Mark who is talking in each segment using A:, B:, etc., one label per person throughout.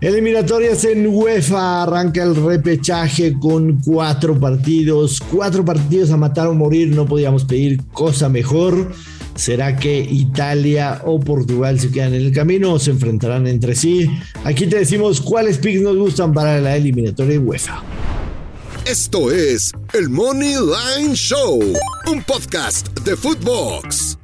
A: Eliminatorias en UEFA, arranca el repechaje con cuatro partidos, cuatro partidos a matar o morir, no podíamos pedir cosa mejor. ¿Será que Italia o Portugal se quedan en el camino o se enfrentarán entre sí? Aquí te decimos cuáles picks nos gustan para la eliminatoria de UEFA.
B: Esto es el Money Line Show, un podcast de Footbox.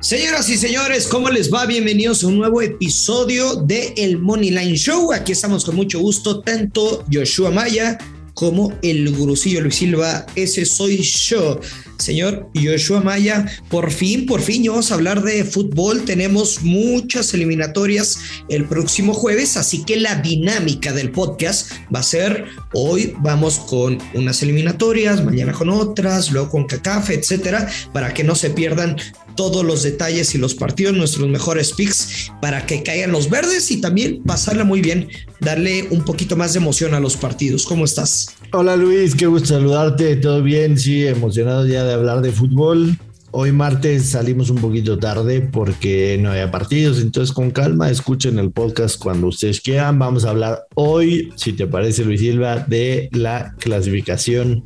C: Señoras y señores, ¿cómo les va? Bienvenidos a un nuevo episodio de El Money Line Show. Aquí estamos con mucho gusto, tanto Joshua Maya como el gurucillo Luis Silva. Ese soy yo. Señor Joshua Maya, por fin, por fin ya vamos a hablar de fútbol. Tenemos muchas eliminatorias el próximo jueves, así que la dinámica del podcast va a ser hoy vamos con unas eliminatorias, mañana con otras, luego con CACAF, etcétera, para que no se pierdan todos los detalles y los partidos, nuestros mejores picks para que caigan los verdes y también pasarla muy bien, darle un poquito más de emoción a los partidos. ¿Cómo estás?
A: Hola Luis, qué gusto saludarte, ¿todo bien? Sí, emocionado ya de hablar de fútbol. Hoy martes salimos un poquito tarde porque no había partidos, entonces con calma escuchen el podcast cuando ustedes quieran. Vamos a hablar hoy, si te parece Luis Silva, de la clasificación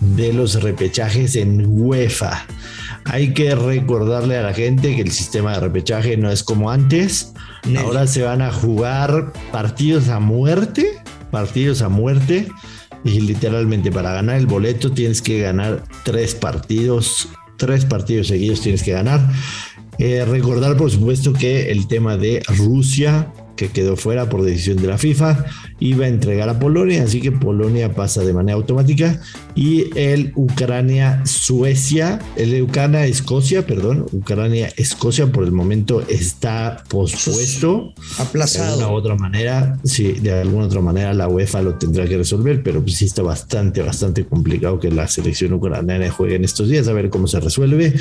A: de los repechajes en UEFA. Hay que recordarle a la gente que el sistema de repechaje no es como antes. Ahora se van a jugar partidos a muerte, partidos a muerte. Y literalmente para ganar el boleto tienes que ganar tres partidos, tres partidos seguidos tienes que ganar. Eh, recordar por supuesto que el tema de Rusia que quedó fuera por decisión de la FIFA, iba a entregar a Polonia, así que Polonia pasa de manera automática y el Ucrania-Suecia, el Ucrania-Escocia, perdón, Ucrania-Escocia por el momento está pospuesto.
C: Aplazado.
A: De alguna otra manera, sí, de alguna otra manera la UEFA lo tendrá que resolver, pero pues sí está bastante, bastante complicado que la selección ucraniana juegue en estos días, a ver cómo se resuelve.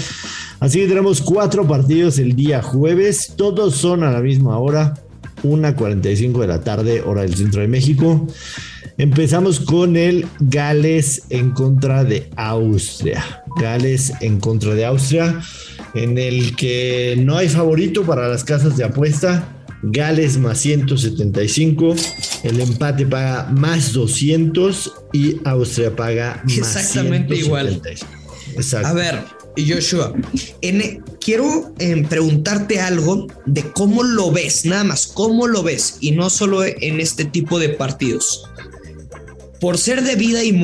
A: Así que tenemos cuatro partidos el día jueves, todos son a la misma hora 1.45 de la tarde, hora del centro de México. Empezamos con el Gales en contra de Austria. Gales en contra de Austria, en el que no hay favorito para las casas de apuesta. Gales más 175, el empate paga más 200 y Austria paga más
C: Exactamente igual. A ver, Joshua, en, quiero em, preguntarte algo de cómo lo ves, nada más, cómo lo ves, y no solo en este tipo de partidos. Por ser de vida, y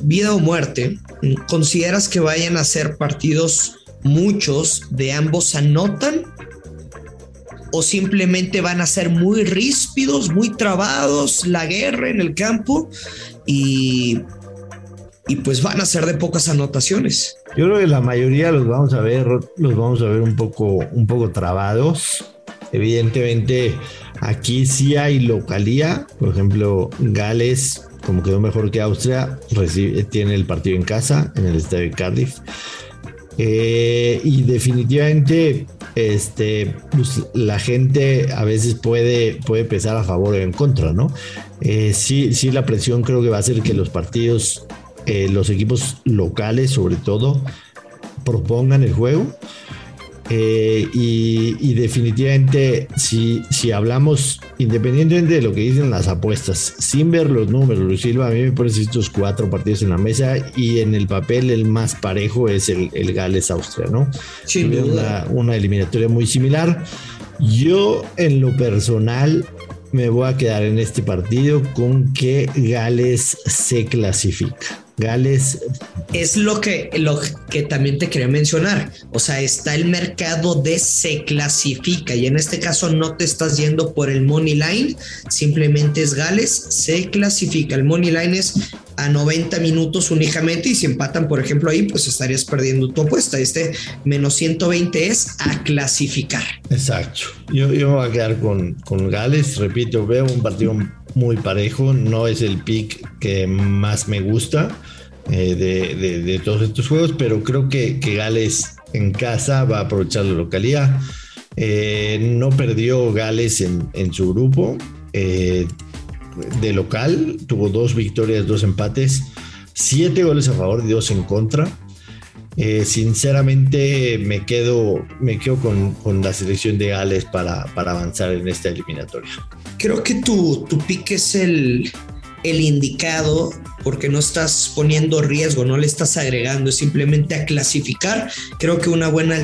C: vida o muerte, ¿consideras que vayan a ser partidos muchos de ambos anotan? ¿O simplemente van a ser muy ríspidos, muy trabados, la guerra en el campo y, y pues van a ser de pocas anotaciones?
A: Yo creo que la mayoría los vamos a ver, los vamos a ver un poco, un poco trabados. Evidentemente, aquí sí hay localía. Por ejemplo, Gales, como quedó mejor que Austria, tiene el partido en casa, en el estadio de Cardiff. Eh, y definitivamente, este, pues, la gente a veces puede, puede pesar a favor o en contra, ¿no? Eh, sí, sí, la presión creo que va a hacer que los partidos eh, los equipos locales sobre todo propongan el juego. Eh, y, definitivamente, si, si hablamos, independientemente de lo que dicen las apuestas, sin ver los números, Luis Silva, a mí me parecen estos cuatro partidos en la mesa y en el papel el más parejo es el, Gales-Austria, ¿no? Sí, una, una eliminatoria muy similar. Yo, en lo personal, me voy a quedar en este partido con que Gales se clasifica. Gales.
C: Es lo que, lo que también te quería mencionar. O sea, está el mercado de se clasifica y en este caso no te estás yendo por el money line, simplemente es Gales, se clasifica. El money line es a 90 minutos únicamente y si empatan, por ejemplo, ahí, pues estarías perdiendo tu apuesta. Este menos 120 es a clasificar.
A: Exacto. Yo, yo me voy a quedar con, con Gales. Repito, veo un partido muy parejo. No es el pick que más me gusta eh, de, todos estos juegos, pero creo que, Gales en casa va a aprovechar la localidad. Eh, no perdió Gales en, su grupo. Eh, de local, tuvo dos victorias, dos empates, siete goles a favor y dos en contra. sinceramente me quedo, me quedo con, la selección de Gales para, para, avanzar en esta eliminatoria.
C: Creo que tu, tu pick es el, el indicado porque no estás poniendo riesgo, no le estás agregando, es simplemente a clasificar. Creo que una buena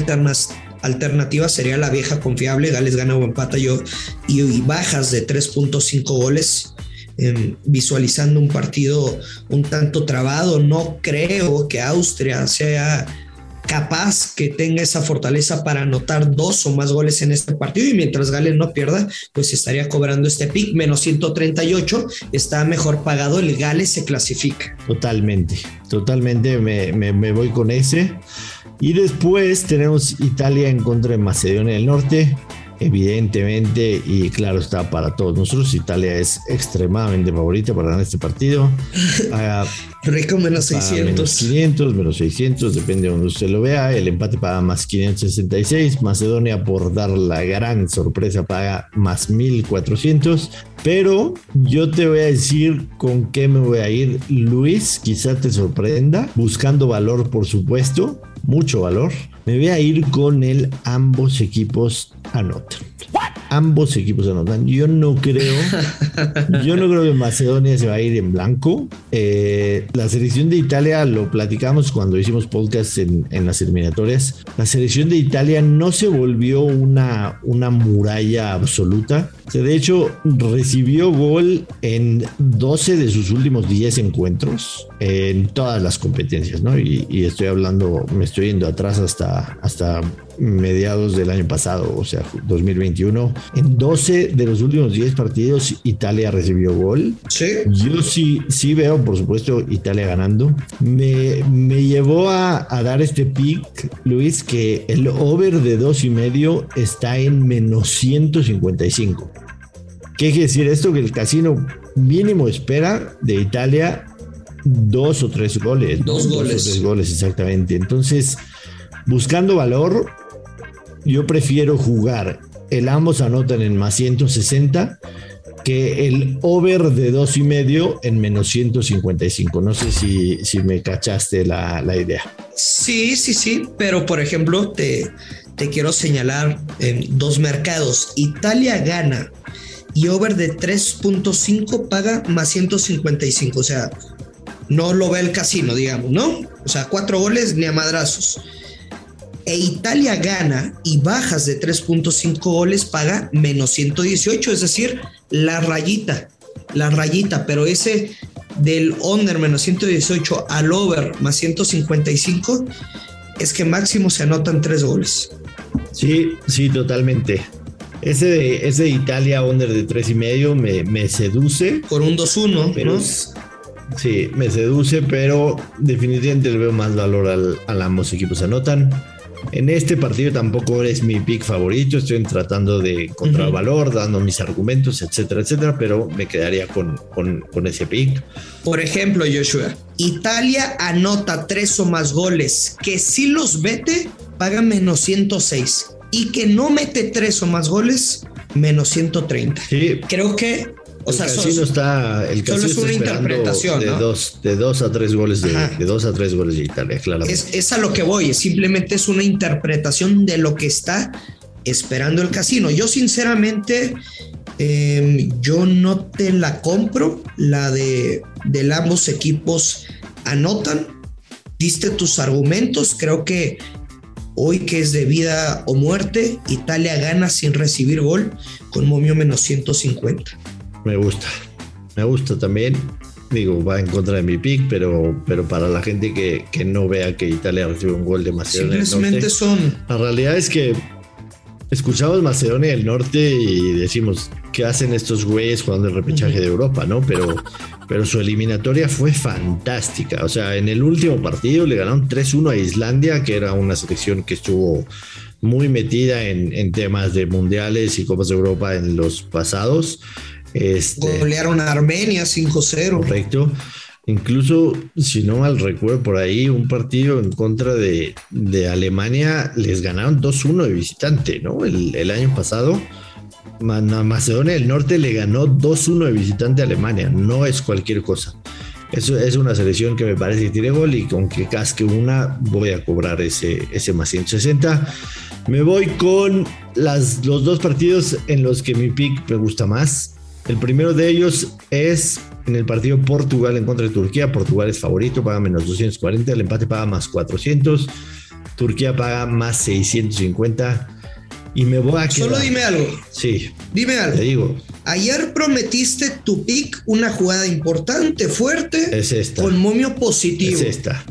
C: alternativa sería la vieja confiable, Gales gana o empata yo y, bajas de 3.5 goles. Em, visualizando un partido un tanto trabado, no creo que Austria sea capaz que tenga esa fortaleza para anotar dos o más goles en este partido y mientras Gales no pierda, pues estaría cobrando este pick menos 138, está mejor pagado, el Gales se clasifica.
A: Totalmente, totalmente me, me voy con ese. Y después tenemos Italia en contra de Macedonia del Norte evidentemente, y claro está para todos nosotros, Italia es extremadamente favorita para ganar este partido.
C: Rico menos 600.
A: Menos 500, menos 600, depende de donde usted lo vea. El empate paga más 566. Macedonia, por dar la gran sorpresa, paga más 1400. Pero yo te voy a decir con qué me voy a ir. Luis, quizá te sorprenda. Buscando valor, por supuesto. Mucho valor. Me voy a ir con el ambos equipos anotan. Ambos equipos anotan. Yo no creo, yo no creo que Macedonia se va a ir en blanco. Eh, la selección de Italia, lo platicamos cuando hicimos podcast en, las eliminatorias. La selección de Italia no se volvió una, una muralla absoluta. de hecho, recibió gol en 12 de sus últimos 10 encuentros en todas las competencias, ¿no? Y, y estoy hablando, me estoy yendo atrás hasta, hasta mediados del año pasado, o sea, 2021. En 12 de los últimos 10 partidos, Italia recibió gol.
C: Sí.
A: Yo sí, sí veo, por supuesto, Italia ganando. Me, me llevó a, a, dar este pick, Luis, que el over de dos y medio está en menos 155. ¿Qué quiere decir esto? Que el casino mínimo espera de Italia dos o tres goles.
C: Dos goles.
A: Dos o tres goles, exactamente. Entonces, buscando valor, yo prefiero jugar el ambos anotan en más 160 que el over de dos y medio en menos 155. No sé si, si me cachaste la, idea.
C: Sí, sí, sí, pero por ejemplo, te, te quiero señalar en dos mercados. Italia gana y over de 3.5 paga más 155. O sea, no lo ve el casino, digamos, ¿no? O sea, cuatro goles ni a madrazos e Italia gana y bajas de 3.5 goles paga menos 118, es decir, la rayita, la rayita, pero ese del under menos 118 al over más 155 es que máximo se anotan tres goles.
A: Sí, sí, totalmente. Ese de, ese de Italia under de tres y medio me, me seduce.
C: Por un 2-1, ¿no?
A: Sí, me seduce, pero definitivamente le veo más valor al, a ambos equipos anotan. En este partido tampoco es mi pick favorito, estoy tratando de encontrar valor, dando mis argumentos, etcétera, etcétera, pero me quedaría con, con, ese pick.
C: Por ejemplo, Joshua, Italia anota tres o más goles, que si los vete, paga menos 106 y que no mete tres o más goles, menos 130.
A: Sí.
C: Creo que
A: o sea, casino está, el casino
C: es una interpretación
A: de, dos, de dos a tres goles de, de, dos a tres goles de Italia, claro.
C: Es, a lo que voy, simplemente es una interpretación de lo que está esperando el casino. Yo sinceramente, em, yo no te la compro, la de, de ambos equipos anotan, diste tus argumentos, creo que hoy que es de vida o muerte, Italia gana sin recibir gol con momio menos 150
A: me gusta. Me gusta también. Digo, va en contra de mi pick, pero, pero para la gente que, que no vea que Italia recibe un gol de Macedonia
C: Simplemente
A: del Norte,
C: son.
A: La realidad es que escuchamos Macedonia del Norte y decimos, ¿qué hacen estos güeyes jugando el repechaje de Europa, no? Pero, pero su eliminatoria fue fantástica. O sea, en el último partido le ganaron 3-1 a Islandia, que era una selección que estuvo muy metida en, en temas de mundiales y Copas de Europa en los pasados. Este,
C: Golearon a Armenia 5-0.
A: Correcto. Incluso, si no mal recuerdo por ahí, un partido en contra de, Alemania les ganaron 2-1 de visitante, ¿no? El, año pasado. Macedonia del Norte le ganó 2-1 de visitante a Alemania. No es cualquier cosa. Eso es una selección que me parece que tiene gol y con que casque una voy a cobrar ese, ese más 160. Me voy con las, los dos partidos en los que mi pick me gusta más. El primero de ellos es en el partido Portugal en contra de Turquía. Portugal es favorito, paga menos 240, el empate paga más 400, Turquía paga más 650. Y me voy a quedar.
C: Solo dime algo.
A: Sí.
C: Dime algo.
A: Te digo.
C: Ayer prometiste tu pick, una jugada importante, fuerte.
A: Es esta.
C: Con momio positivo.
A: Es esta.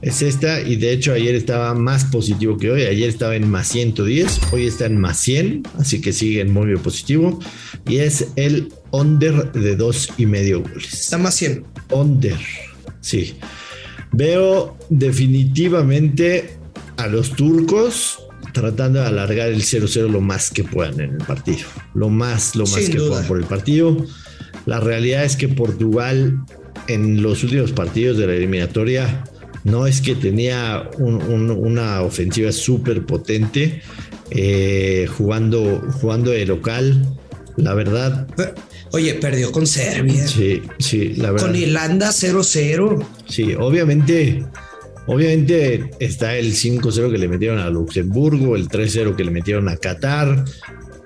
A: Es esta. Y de hecho, ayer estaba más positivo que hoy. Ayer estaba en más 110. Hoy está en más 100. Así que sigue en momio positivo. Y es el under de dos y medio goles.
C: Está más 100.
A: Under. Sí. Veo definitivamente a los turcos tratando de alargar el 0-0 lo más que puedan en el partido. Lo más, lo más
C: Sin
A: que
C: duda.
A: puedan por el partido. La realidad es que Portugal en los últimos partidos de la eliminatoria no es que tenía un- un- una ofensiva súper potente eh, jugando, jugando de local. La verdad,
C: Oye, perdió con Serbia.
A: sí, sí, la verdad.
C: Con Irlanda 0-0.
A: Sí, obviamente, obviamente está el 5-0 que le metieron a Luxemburgo, el 3-0 que le metieron a Qatar,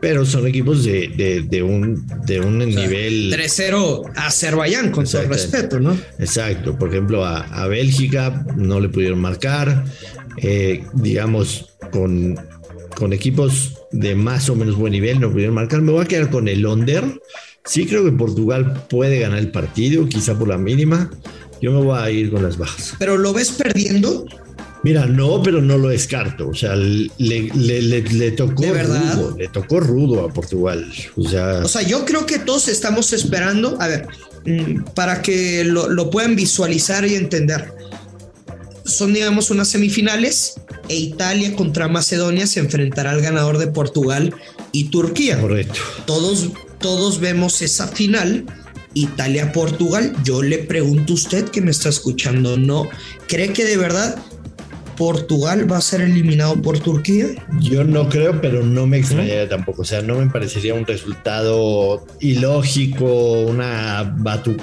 A: pero son equipos de, de- de un, de un nivel...
C: 3-0 a Azerbaiyán, con todo respeto, ¿no?
A: Exacto, por ejemplo, a, a Bélgica no le pudieron marcar, eh, digamos, con, con equipos de más o menos buen nivel no pudieron marcar. Me voy a quedar con el under. Sí creo que Portugal puede ganar el partido, quizá por la mínima. Yo me voy a ir con las bajas.
C: Pero lo ves perdiendo.
A: Mira, no, pero no lo descarto. O sea, le, le- le- le tocó rudo, le tocó rudo a Portugal. O sea,
C: O sea, yo creo que todos estamos esperando, a ver, mm, para que lo, lo puedan visualizar y entender. Son, digamos, unas semifinales e Italia contra Macedonia se enfrentará al ganador de Portugal y Turquía.
A: correcto.
C: Todos, todos vemos esa final. Italia-Portugal. Yo le pregunto a usted que me está escuchando, ¿no? ¿Cree que de verdad Portugal va a ser eliminado por Turquía?
A: Yo no creo, pero no me extrañaría tampoco. O sea, no me parecería un resultado ilógico, una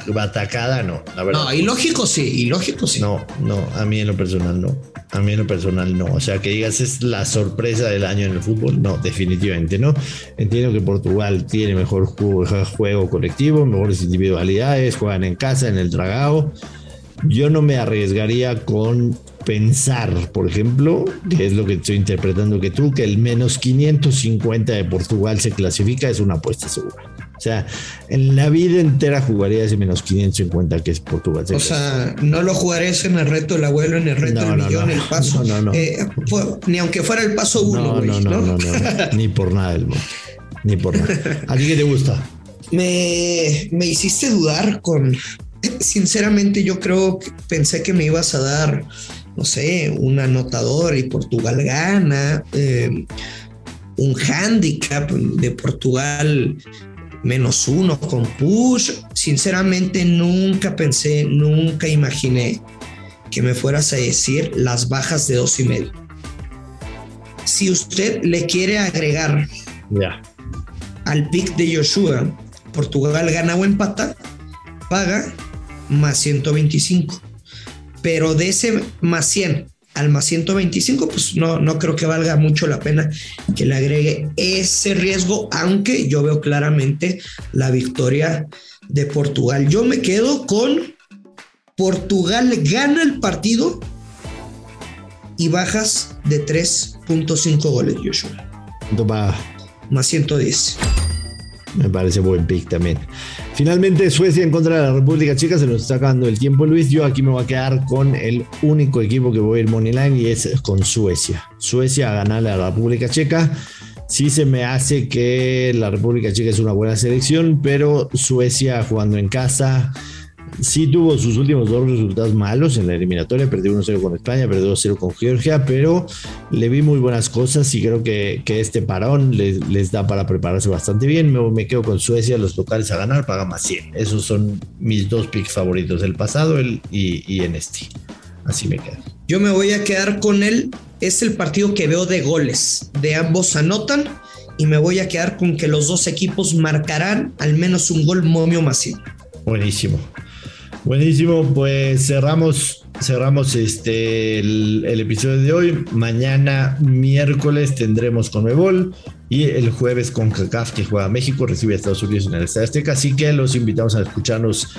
A: batacada, no, la verdad.
C: No, ilógico sí, ilógico sí.
A: No, no, a mí en lo personal no. A mí en lo personal no. O sea, que digas es la sorpresa del año en el fútbol, no, definitivamente no. Entiendo que Portugal tiene mejor juego, juego colectivo, mejores individualidades, juegan en casa, en el tragao. Yo no me arriesgaría con pensar, por ejemplo, que es lo que estoy interpretando que tú, que el menos 550 de Portugal se clasifica es una apuesta segura. O sea, en la vida entera jugaría ese menos 550 que es Portugal. se
C: O sea, no lo jugarías en el reto del abuelo, en el reto
A: No,
C: del
A: no,
C: millón,
A: no.
C: el paso.
A: No, no, no.
C: Eh, ni aunque fuera el paso uno,
A: no, no, no, no, no, ni por nada del mundo. Ni por nada. ¿A ti qué te gusta?
C: Me, me hiciste dudar con. Sinceramente, yo creo que pensé que me ibas a dar, no sé, un anotador y Portugal gana, eh, un handicap de Portugal menos uno con push. Sinceramente, nunca pensé, nunca imaginé que me fueras a decir las bajas de dos y medio. Si usted le quiere agregar al pick de Joshua, Portugal gana o empata, paga más 125. Pero de ese más 100 al más 125, pues no, no creo que valga mucho la pena que le agregue ese riesgo, aunque yo veo claramente la victoria de Portugal. Yo me quedo con Portugal gana el partido y bajas de 3.5 goles, Joshua. Más 110.
A: Me parece buen pick también. Finalmente, Suecia en contra de la República Checa. Se nos está acabando el tiempo, Luis. Yo aquí me voy a quedar con el único equipo que voy a ir Moneyline y es con Suecia. Suecia a ganarle a la República Checa. Sí se me hace que la República Checa es una buena selección, pero Suecia jugando en casa sí tuvo sus últimos dos resultados malos en la eliminatoria. Perdió 1-0 con España, perdió 2-0 con Georgia, pero le vi muy buenas cosas y creo que, que este parón les, les da para prepararse bastante bien. Me, me quedo con Suecia, los locales a ganar, pagan más 100. Esos son mis dos picks favoritos del pasado el, y, y en este. Así me quedo.
C: Yo me voy a quedar con él. Es el partido que veo de goles. De ambos anotan. Y me voy a quedar con que los dos equipos marcarán al menos un gol momio masivo.
A: Buenísimo. Buenísimo, pues cerramos, cerramos este el, episodio de hoy. Mañana, miércoles, tendremos con Mebol y el jueves con CACAF que juega México, recibe a Estados Unidos en el Estadio Azteca. Así que los invitamos a escucharnos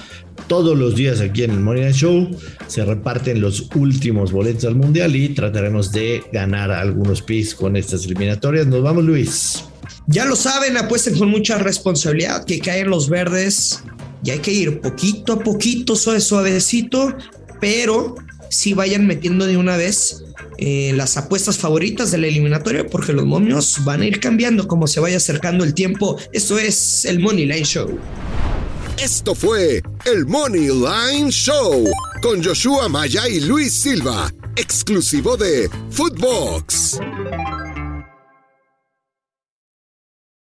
A: todos los días aquí en el Morning Show. Se reparten los últimos boletos al Mundial y trataremos de ganar algunos pis con estas eliminatorias. Nos vamos, Luis.
C: Ya lo saben, apuesten con mucha responsabilidad que caen los verdes y hay que ir poquito a poquito, suave, suavecito, pero si vayan metiendo de una vez eh, las apuestas favoritas de la eliminatoria, porque los momios van a ir cambiando como se vaya acercando el tiempo. Esto es el Money Line Show.
B: Esto fue el Money Line Show con Joshua Maya y Luis Silva, exclusivo de Footbox.